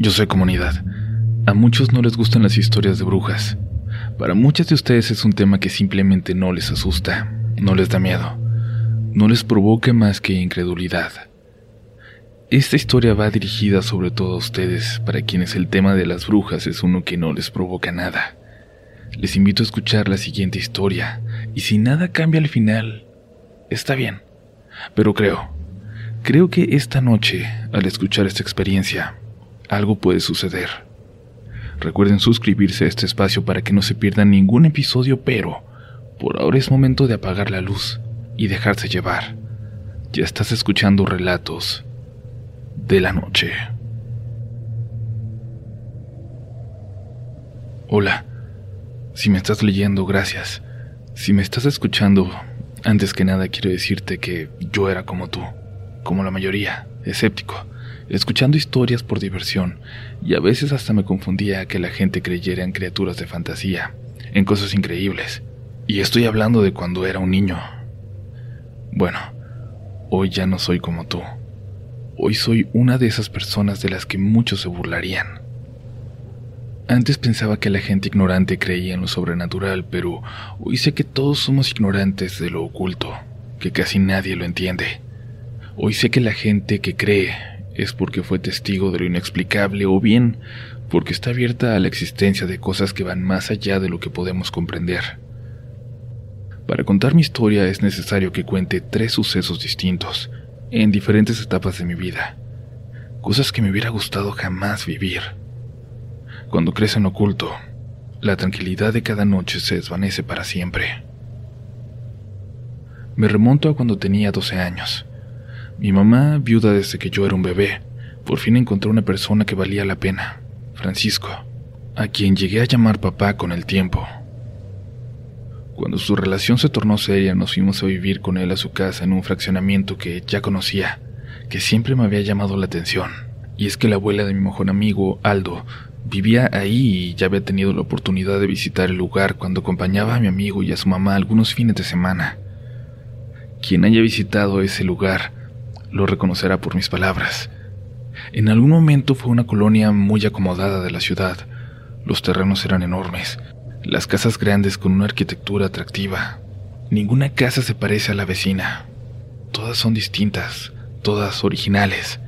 Yo soy comunidad. A muchos no les gustan las historias de brujas. Para muchas de ustedes es un tema que simplemente no les asusta, no les da miedo, no les provoca más que incredulidad. Esta historia va dirigida sobre todo a ustedes, para quienes el tema de las brujas es uno que no les provoca nada. Les invito a escuchar la siguiente historia, y si nada cambia al final, está bien. Pero creo, creo que esta noche, al escuchar esta experiencia, algo puede suceder. Recuerden suscribirse a este espacio para que no se pierdan ningún episodio, pero por ahora es momento de apagar la luz y dejarse llevar. Ya estás escuchando relatos de la noche. Hola, si me estás leyendo, gracias. Si me estás escuchando, antes que nada quiero decirte que yo era como tú, como la mayoría, escéptico, escuchando historias por diversión, y a veces hasta me confundía que la gente creyera en criaturas de fantasía, en cosas increíbles. Y estoy hablando de cuando era un niño. Bueno, hoy ya no soy como tú. Hoy soy una de esas personas de las que muchos se burlarían. Antes pensaba que la gente ignorante creía en lo sobrenatural, pero hoy sé que todos somos ignorantes de lo oculto, que casi nadie lo entiende. Hoy sé que la gente que cree es porque fue testigo de lo inexplicable o bien porque está abierta a la existencia de cosas que van más allá de lo que podemos comprender. Para contar mi historia es necesario que cuente tres sucesos distintos, en diferentes etapas de mi vida, cosas que me hubiera gustado jamás vivir. Cuando crece en oculto, la tranquilidad de cada noche se desvanece para siempre. Me remonto a cuando tenía 12 años. Mi mamá, viuda desde que yo era un bebé, por fin encontró una persona que valía la pena, Francisco, a quien llegué a llamar papá con el tiempo. Cuando su relación se tornó seria, nos fuimos a vivir con él a su casa en un fraccionamiento que ya conocía, que siempre me había llamado la atención. Y es que la abuela de mi mejor amigo, Aldo, Vivía ahí y ya había tenido la oportunidad de visitar el lugar cuando acompañaba a mi amigo y a su mamá algunos fines de semana. Quien haya visitado ese lugar lo reconocerá por mis palabras. En algún momento fue una colonia muy acomodada de la ciudad. Los terrenos eran enormes, las casas grandes con una arquitectura atractiva. Ninguna casa se parece a la vecina. Todas son distintas, todas originales.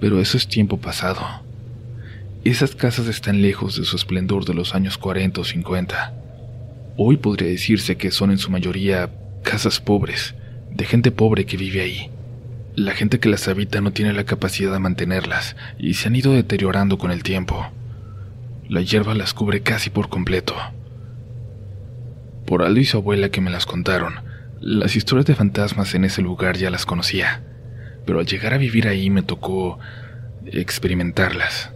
Pero eso es tiempo pasado. Esas casas están lejos de su esplendor de los años 40 o 50. Hoy podría decirse que son en su mayoría casas pobres, de gente pobre que vive ahí. La gente que las habita no tiene la capacidad de mantenerlas y se han ido deteriorando con el tiempo. La hierba las cubre casi por completo. Por Aldo y su abuela que me las contaron, las historias de fantasmas en ese lugar ya las conocía, pero al llegar a vivir ahí me tocó experimentarlas.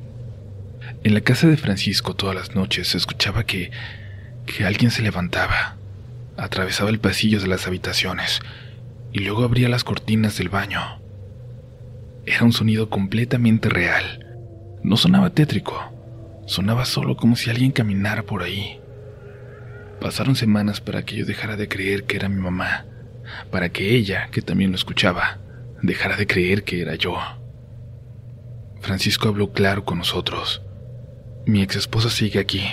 En la casa de Francisco todas las noches se escuchaba que, que alguien se levantaba, atravesaba el pasillo de las habitaciones y luego abría las cortinas del baño. Era un sonido completamente real. No sonaba tétrico, sonaba solo como si alguien caminara por ahí. Pasaron semanas para que yo dejara de creer que era mi mamá, para que ella, que también lo escuchaba, dejara de creer que era yo. Francisco habló claro con nosotros. Mi ex esposa sigue aquí.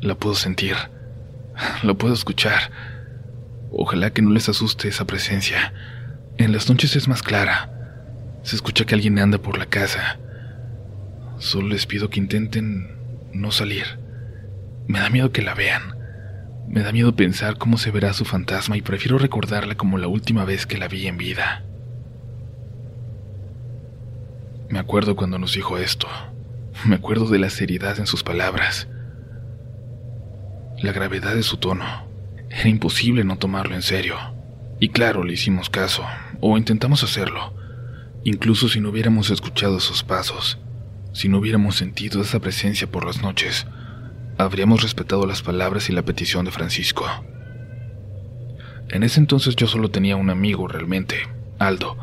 La puedo sentir. La puedo escuchar. Ojalá que no les asuste esa presencia. En las noches es más clara. Se escucha que alguien anda por la casa. Solo les pido que intenten no salir. Me da miedo que la vean. Me da miedo pensar cómo se verá su fantasma y prefiero recordarla como la última vez que la vi en vida. Me acuerdo cuando nos dijo esto. Me acuerdo de la seriedad en sus palabras, la gravedad de su tono. Era imposible no tomarlo en serio. Y claro, le hicimos caso, o intentamos hacerlo, incluso si no hubiéramos escuchado sus pasos, si no hubiéramos sentido esa presencia por las noches, habríamos respetado las palabras y la petición de Francisco. En ese entonces yo solo tenía un amigo realmente, Aldo,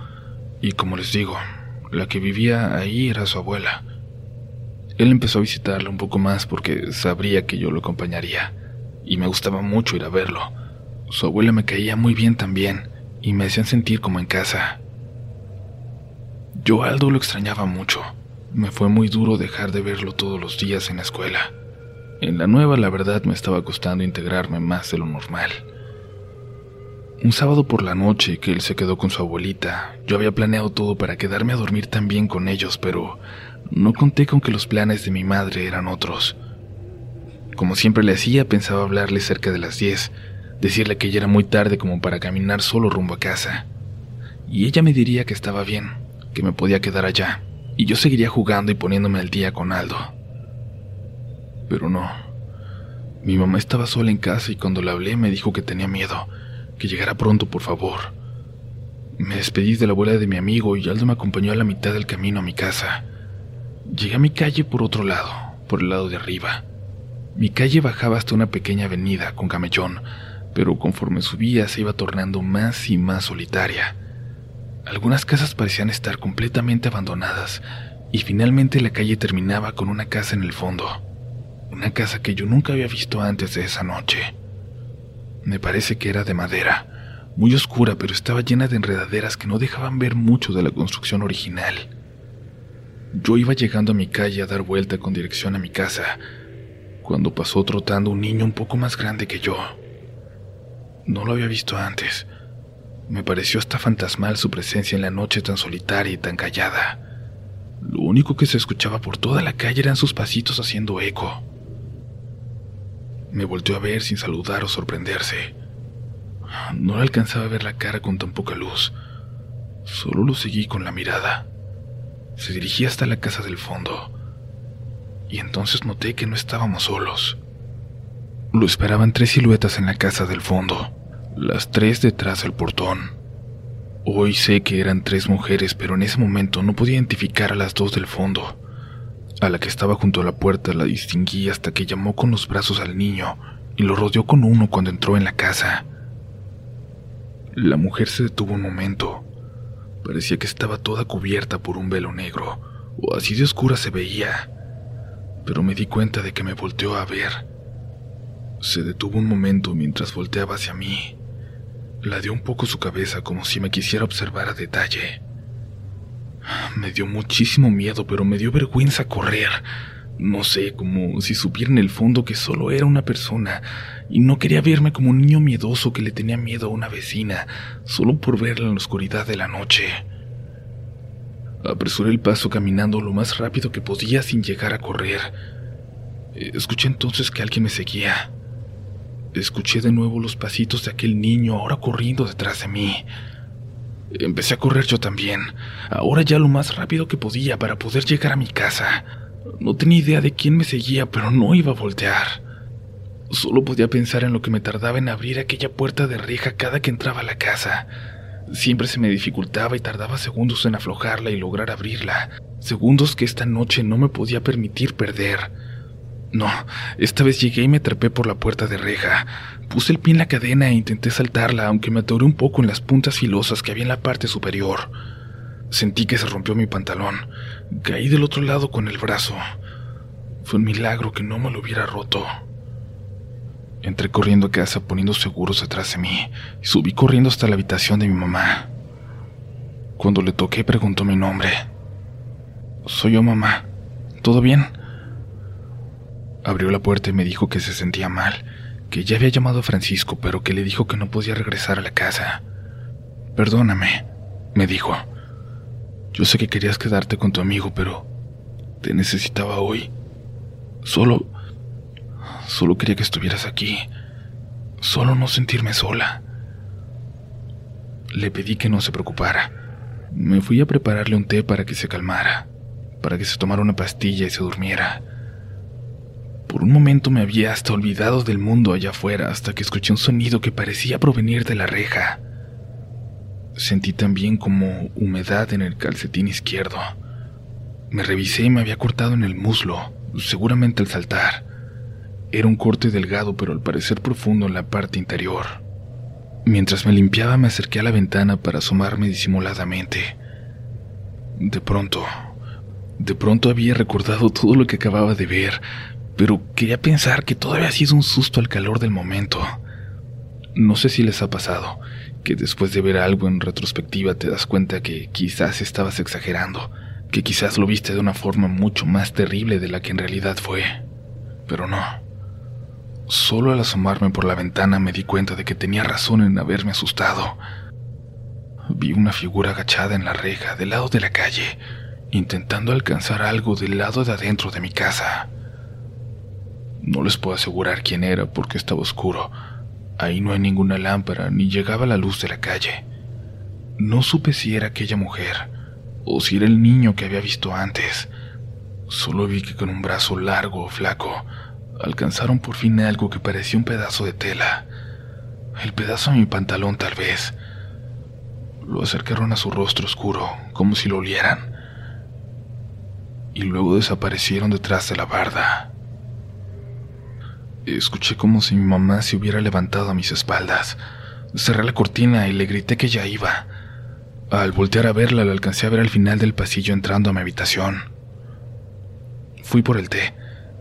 y como les digo, la que vivía ahí era su abuela. Él empezó a visitarla un poco más porque sabría que yo lo acompañaría, y me gustaba mucho ir a verlo. Su abuela me caía muy bien también, y me hacían sentir como en casa. Yo Aldo lo extrañaba mucho. Me fue muy duro dejar de verlo todos los días en la escuela. En la nueva, la verdad, me estaba costando integrarme más de lo normal. Un sábado por la noche que él se quedó con su abuelita, yo había planeado todo para quedarme a dormir también con ellos, pero no conté con que los planes de mi madre eran otros. Como siempre le hacía, pensaba hablarle cerca de las 10, decirle que ya era muy tarde como para caminar solo rumbo a casa. Y ella me diría que estaba bien, que me podía quedar allá, y yo seguiría jugando y poniéndome al día con Aldo. Pero no. Mi mamá estaba sola en casa y cuando la hablé me dijo que tenía miedo, que llegara pronto, por favor. Me despedí de la abuela de mi amigo y Aldo me acompañó a la mitad del camino a mi casa. Llegué a mi calle por otro lado, por el lado de arriba. Mi calle bajaba hasta una pequeña avenida con camellón, pero conforme subía se iba tornando más y más solitaria. Algunas casas parecían estar completamente abandonadas y finalmente la calle terminaba con una casa en el fondo. Una casa que yo nunca había visto antes de esa noche. Me parece que era de madera, muy oscura, pero estaba llena de enredaderas que no dejaban ver mucho de la construcción original. Yo iba llegando a mi calle a dar vuelta con dirección a mi casa, cuando pasó trotando un niño un poco más grande que yo. No lo había visto antes. Me pareció hasta fantasmal su presencia en la noche tan solitaria y tan callada. Lo único que se escuchaba por toda la calle eran sus pasitos haciendo eco. Me volteó a ver sin saludar o sorprenderse. No le alcanzaba a ver la cara con tan poca luz. Solo lo seguí con la mirada. Se dirigía hasta la casa del fondo. Y entonces noté que no estábamos solos. Lo esperaban tres siluetas en la casa del fondo, las tres detrás del portón. Hoy sé que eran tres mujeres, pero en ese momento no podía identificar a las dos del fondo. A la que estaba junto a la puerta la distinguí hasta que llamó con los brazos al niño y lo rodeó con uno cuando entró en la casa. La mujer se detuvo un momento. Parecía que estaba toda cubierta por un velo negro, o así de oscura se veía. Pero me di cuenta de que me volteó a ver. Se detuvo un momento mientras volteaba hacia mí. La dio un poco su cabeza como si me quisiera observar a detalle. Me dio muchísimo miedo, pero me dio vergüenza correr. No sé, como si supiera en el fondo que solo era una persona, y no quería verme como un niño miedoso que le tenía miedo a una vecina, solo por verla en la oscuridad de la noche. Apresuré el paso caminando lo más rápido que podía sin llegar a correr. Escuché entonces que alguien me seguía. Escuché de nuevo los pasitos de aquel niño ahora corriendo detrás de mí. Empecé a correr yo también, ahora ya lo más rápido que podía para poder llegar a mi casa. No tenía idea de quién me seguía, pero no iba a voltear. Solo podía pensar en lo que me tardaba en abrir aquella puerta de reja cada que entraba a la casa. Siempre se me dificultaba y tardaba segundos en aflojarla y lograr abrirla. Segundos que esta noche no me podía permitir perder. No, esta vez llegué y me atrapé por la puerta de reja. Puse el pie en la cadena e intenté saltarla, aunque me atoré un poco en las puntas filosas que había en la parte superior. Sentí que se rompió mi pantalón. Caí del otro lado con el brazo. Fue un milagro que no me lo hubiera roto. Entré corriendo a casa poniendo seguros detrás de mí y subí corriendo hasta la habitación de mi mamá. Cuando le toqué preguntó mi nombre. Soy yo, mamá. ¿Todo bien? Abrió la puerta y me dijo que se sentía mal, que ya había llamado a Francisco, pero que le dijo que no podía regresar a la casa. Perdóname, me dijo. Yo sé que querías quedarte con tu amigo, pero te necesitaba hoy. Solo... Solo quería que estuvieras aquí. Solo no sentirme sola. Le pedí que no se preocupara. Me fui a prepararle un té para que se calmara, para que se tomara una pastilla y se durmiera. Por un momento me había hasta olvidado del mundo allá afuera hasta que escuché un sonido que parecía provenir de la reja. Sentí también como humedad en el calcetín izquierdo. Me revisé y me había cortado en el muslo, seguramente al saltar. Era un corte delgado pero al parecer profundo en la parte interior. Mientras me limpiaba me acerqué a la ventana para asomarme disimuladamente. De pronto, de pronto había recordado todo lo que acababa de ver, pero quería pensar que todo había sido un susto al calor del momento. No sé si les ha pasado, que después de ver algo en retrospectiva te das cuenta que quizás estabas exagerando, que quizás lo viste de una forma mucho más terrible de la que en realidad fue. Pero no. Solo al asomarme por la ventana me di cuenta de que tenía razón en haberme asustado. Vi una figura agachada en la reja del lado de la calle, intentando alcanzar algo del lado de adentro de mi casa. No les puedo asegurar quién era porque estaba oscuro. Ahí no hay ninguna lámpara ni llegaba la luz de la calle. No supe si era aquella mujer o si era el niño que había visto antes. Solo vi que con un brazo largo o flaco alcanzaron por fin algo que parecía un pedazo de tela. El pedazo de mi pantalón tal vez. Lo acercaron a su rostro oscuro, como si lo olieran. Y luego desaparecieron detrás de la barda. Escuché como si mi mamá se hubiera levantado a mis espaldas. Cerré la cortina y le grité que ya iba. Al voltear a verla, la alcancé a ver al final del pasillo entrando a mi habitación. Fui por el té.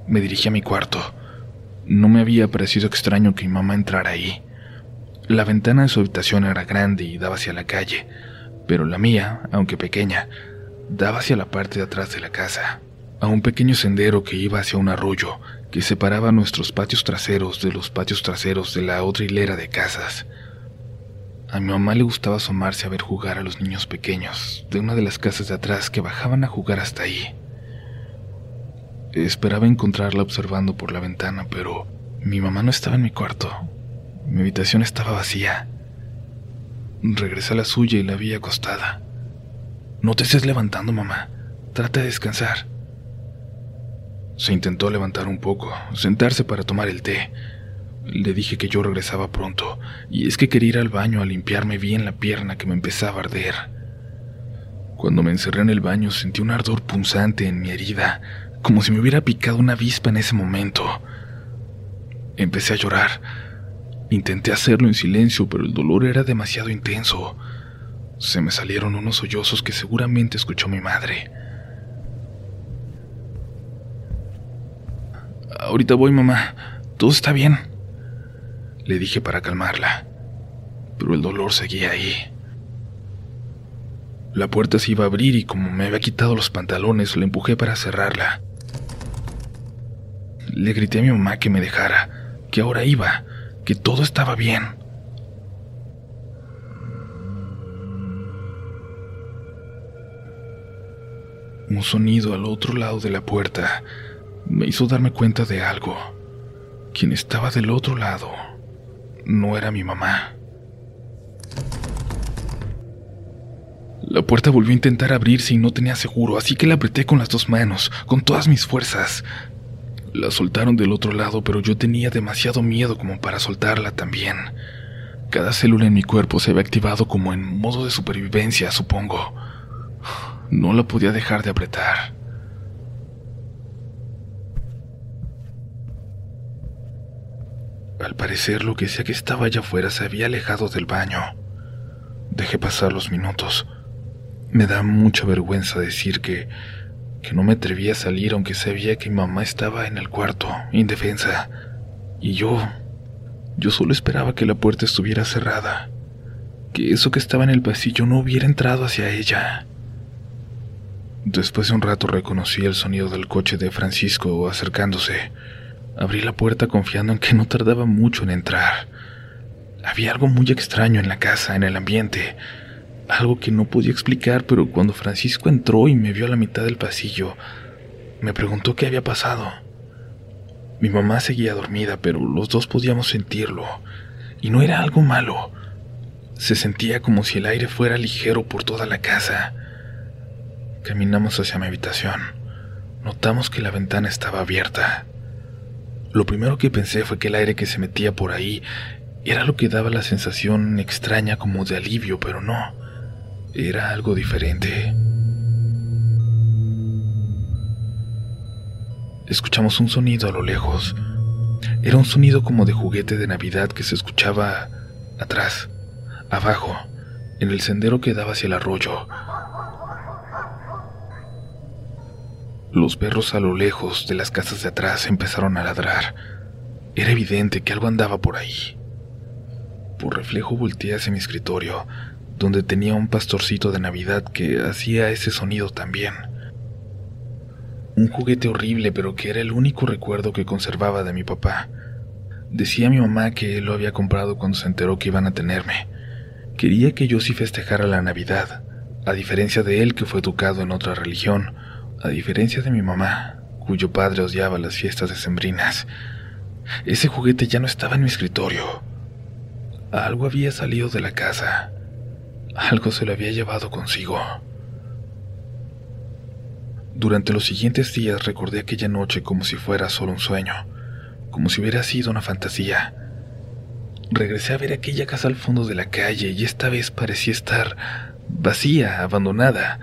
Me dirigí a mi cuarto. No me había parecido extraño que mi mamá entrara ahí. La ventana de su habitación era grande y daba hacia la calle, pero la mía, aunque pequeña, daba hacia la parte de atrás de la casa, a un pequeño sendero que iba hacia un arroyo que separaba nuestros patios traseros de los patios traseros de la otra hilera de casas. A mi mamá le gustaba asomarse a ver jugar a los niños pequeños de una de las casas de atrás que bajaban a jugar hasta ahí. Esperaba encontrarla observando por la ventana, pero mi mamá no estaba en mi cuarto. Mi habitación estaba vacía. Regresé a la suya y la vi acostada. No te estés levantando, mamá. Trata de descansar. Se intentó levantar un poco, sentarse para tomar el té. Le dije que yo regresaba pronto, y es que quería ir al baño a limpiarme bien la pierna que me empezaba a arder. Cuando me encerré en el baño sentí un ardor punzante en mi herida, como si me hubiera picado una avispa en ese momento. Empecé a llorar. Intenté hacerlo en silencio, pero el dolor era demasiado intenso. Se me salieron unos sollozos que seguramente escuchó mi madre. Ahorita voy, mamá. Todo está bien. Le dije para calmarla. Pero el dolor seguía ahí. La puerta se iba a abrir y como me había quitado los pantalones, la empujé para cerrarla. Le grité a mi mamá que me dejara, que ahora iba, que todo estaba bien. Un sonido al otro lado de la puerta me hizo darme cuenta de algo. Quien estaba del otro lado no era mi mamá. La puerta volvió a intentar abrirse y no tenía seguro, así que la apreté con las dos manos, con todas mis fuerzas. La soltaron del otro lado, pero yo tenía demasiado miedo como para soltarla también. Cada célula en mi cuerpo se había activado como en modo de supervivencia, supongo. No la podía dejar de apretar. Al parecer lo que sea que estaba allá afuera se había alejado del baño. Dejé pasar los minutos. Me da mucha vergüenza decir que, que no me atreví a salir aunque sabía que mi mamá estaba en el cuarto, indefensa. Y yo, yo solo esperaba que la puerta estuviera cerrada, que eso que estaba en el pasillo no hubiera entrado hacia ella. Después de un rato reconocí el sonido del coche de Francisco acercándose. Abrí la puerta confiando en que no tardaba mucho en entrar. Había algo muy extraño en la casa, en el ambiente, algo que no podía explicar, pero cuando Francisco entró y me vio a la mitad del pasillo, me preguntó qué había pasado. Mi mamá seguía dormida, pero los dos podíamos sentirlo, y no era algo malo. Se sentía como si el aire fuera ligero por toda la casa. Caminamos hacia mi habitación. Notamos que la ventana estaba abierta. Lo primero que pensé fue que el aire que se metía por ahí era lo que daba la sensación extraña como de alivio, pero no. Era algo diferente. Escuchamos un sonido a lo lejos. Era un sonido como de juguete de Navidad que se escuchaba atrás, abajo, en el sendero que daba hacia el arroyo. Los perros a lo lejos de las casas de atrás empezaron a ladrar. Era evidente que algo andaba por ahí. Por reflejo volteé hacia mi escritorio, donde tenía un pastorcito de Navidad que hacía ese sonido también. Un juguete horrible, pero que era el único recuerdo que conservaba de mi papá. Decía mi mamá que él lo había comprado cuando se enteró que iban a tenerme. Quería que yo sí festejara la Navidad, a diferencia de él que fue educado en otra religión, a diferencia de mi mamá, cuyo padre odiaba las fiestas decembrinas. Ese juguete ya no estaba en mi escritorio. Algo había salido de la casa. Algo se lo había llevado consigo. Durante los siguientes días recordé aquella noche como si fuera solo un sueño, como si hubiera sido una fantasía. Regresé a ver aquella casa al fondo de la calle y esta vez parecía estar vacía, abandonada.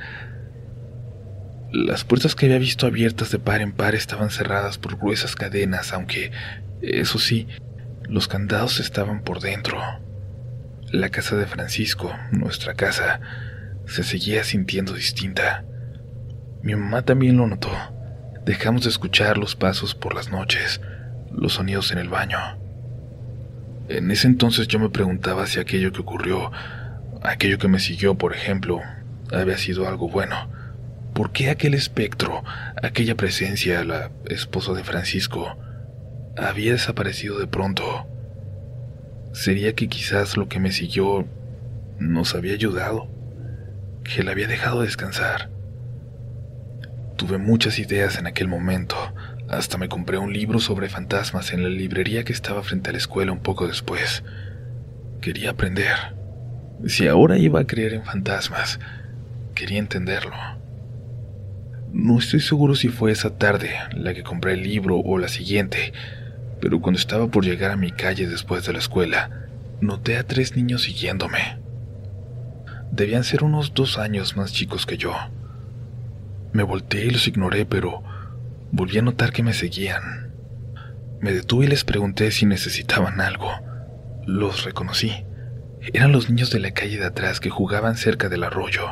Las puertas que había visto abiertas de par en par estaban cerradas por gruesas cadenas, aunque, eso sí, los candados estaban por dentro. La casa de Francisco, nuestra casa, se seguía sintiendo distinta. Mi mamá también lo notó. Dejamos de escuchar los pasos por las noches, los sonidos en el baño. En ese entonces yo me preguntaba si aquello que ocurrió, aquello que me siguió, por ejemplo, había sido algo bueno. ¿Por qué aquel espectro, aquella presencia, la esposa de Francisco, había desaparecido de pronto? ¿Sería que quizás lo que me siguió nos había ayudado? ¿Que la había dejado descansar? Tuve muchas ideas en aquel momento. Hasta me compré un libro sobre fantasmas en la librería que estaba frente a la escuela un poco después. Quería aprender. Si ahora iba a creer en fantasmas, quería entenderlo. No estoy seguro si fue esa tarde la que compré el libro o la siguiente, pero cuando estaba por llegar a mi calle después de la escuela, noté a tres niños siguiéndome. Debían ser unos dos años más chicos que yo. Me volteé y los ignoré, pero volví a notar que me seguían. Me detuve y les pregunté si necesitaban algo. Los reconocí. Eran los niños de la calle de atrás que jugaban cerca del arroyo.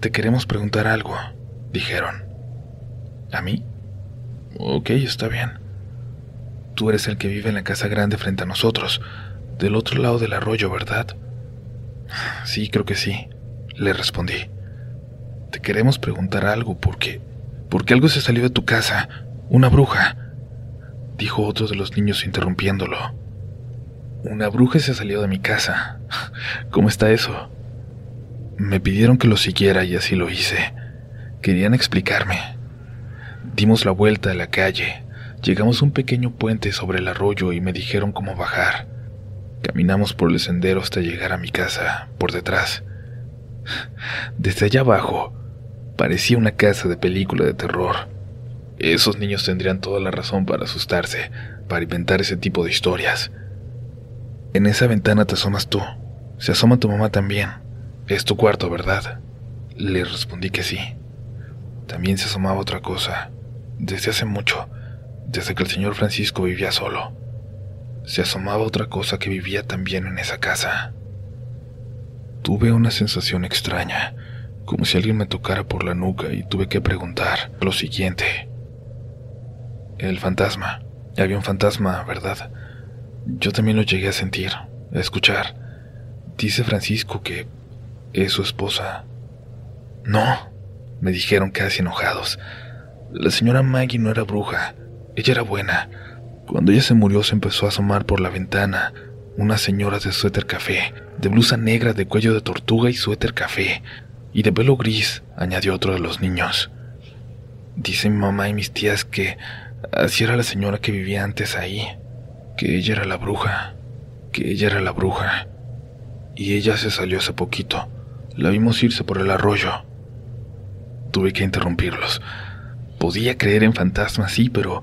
Te queremos preguntar algo, dijeron. ¿A mí? Ok, está bien. Tú eres el que vive en la casa grande frente a nosotros, del otro lado del arroyo, ¿verdad? Sí, creo que sí, le respondí. Te queremos preguntar algo porque... Porque algo se salió de tu casa, una bruja, dijo otro de los niños interrumpiéndolo. Una bruja se salió de mi casa. ¿Cómo está eso? Me pidieron que lo siguiera y así lo hice. Querían explicarme. Dimos la vuelta a la calle. Llegamos a un pequeño puente sobre el arroyo y me dijeron cómo bajar. Caminamos por el sendero hasta llegar a mi casa, por detrás. Desde allá abajo, parecía una casa de película de terror. Esos niños tendrían toda la razón para asustarse, para inventar ese tipo de historias. En esa ventana te asomas tú. Se asoma tu mamá también. Es tu cuarto, ¿verdad? Le respondí que sí. También se asomaba otra cosa. Desde hace mucho, desde que el señor Francisco vivía solo, se asomaba otra cosa que vivía también en esa casa. Tuve una sensación extraña, como si alguien me tocara por la nuca y tuve que preguntar lo siguiente. El fantasma. Había un fantasma, ¿verdad? Yo también lo llegué a sentir, a escuchar. Dice Francisco que es su esposa. No, me dijeron casi enojados. La señora Maggie no era bruja, ella era buena. Cuando ella se murió se empezó a asomar por la ventana una señora de suéter café, de blusa negra de cuello de tortuga y suéter café, y de pelo gris, añadió otro de los niños. Dice mi mamá y mis tías que así era la señora que vivía antes ahí que ella era la bruja, que ella era la bruja. Y ella se salió hace poquito. La vimos irse por el arroyo. Tuve que interrumpirlos. Podía creer en fantasmas, sí, pero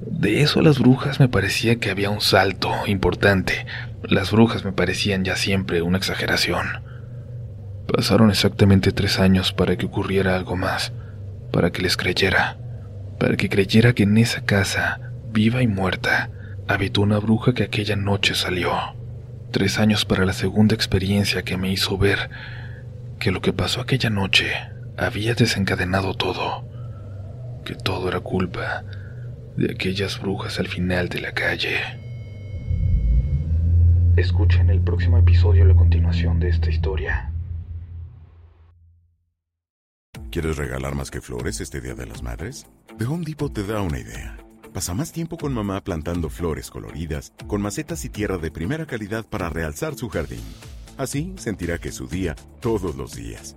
de eso a las brujas me parecía que había un salto importante. Las brujas me parecían ya siempre una exageración. Pasaron exactamente tres años para que ocurriera algo más, para que les creyera, para que creyera que en esa casa, viva y muerta, habitó una bruja que aquella noche salió. Tres años para la segunda experiencia que me hizo ver que lo que pasó aquella noche había desencadenado todo, que todo era culpa de aquellas brujas al final de la calle. Escuchen el próximo episodio la continuación de esta historia. ¿Quieres regalar más que flores este Día de las Madres? The Home Depot te da una idea. Pasa más tiempo con mamá plantando flores coloridas, con macetas y tierra de primera calidad para realzar su jardín. Así sentirá que es su día todos los días.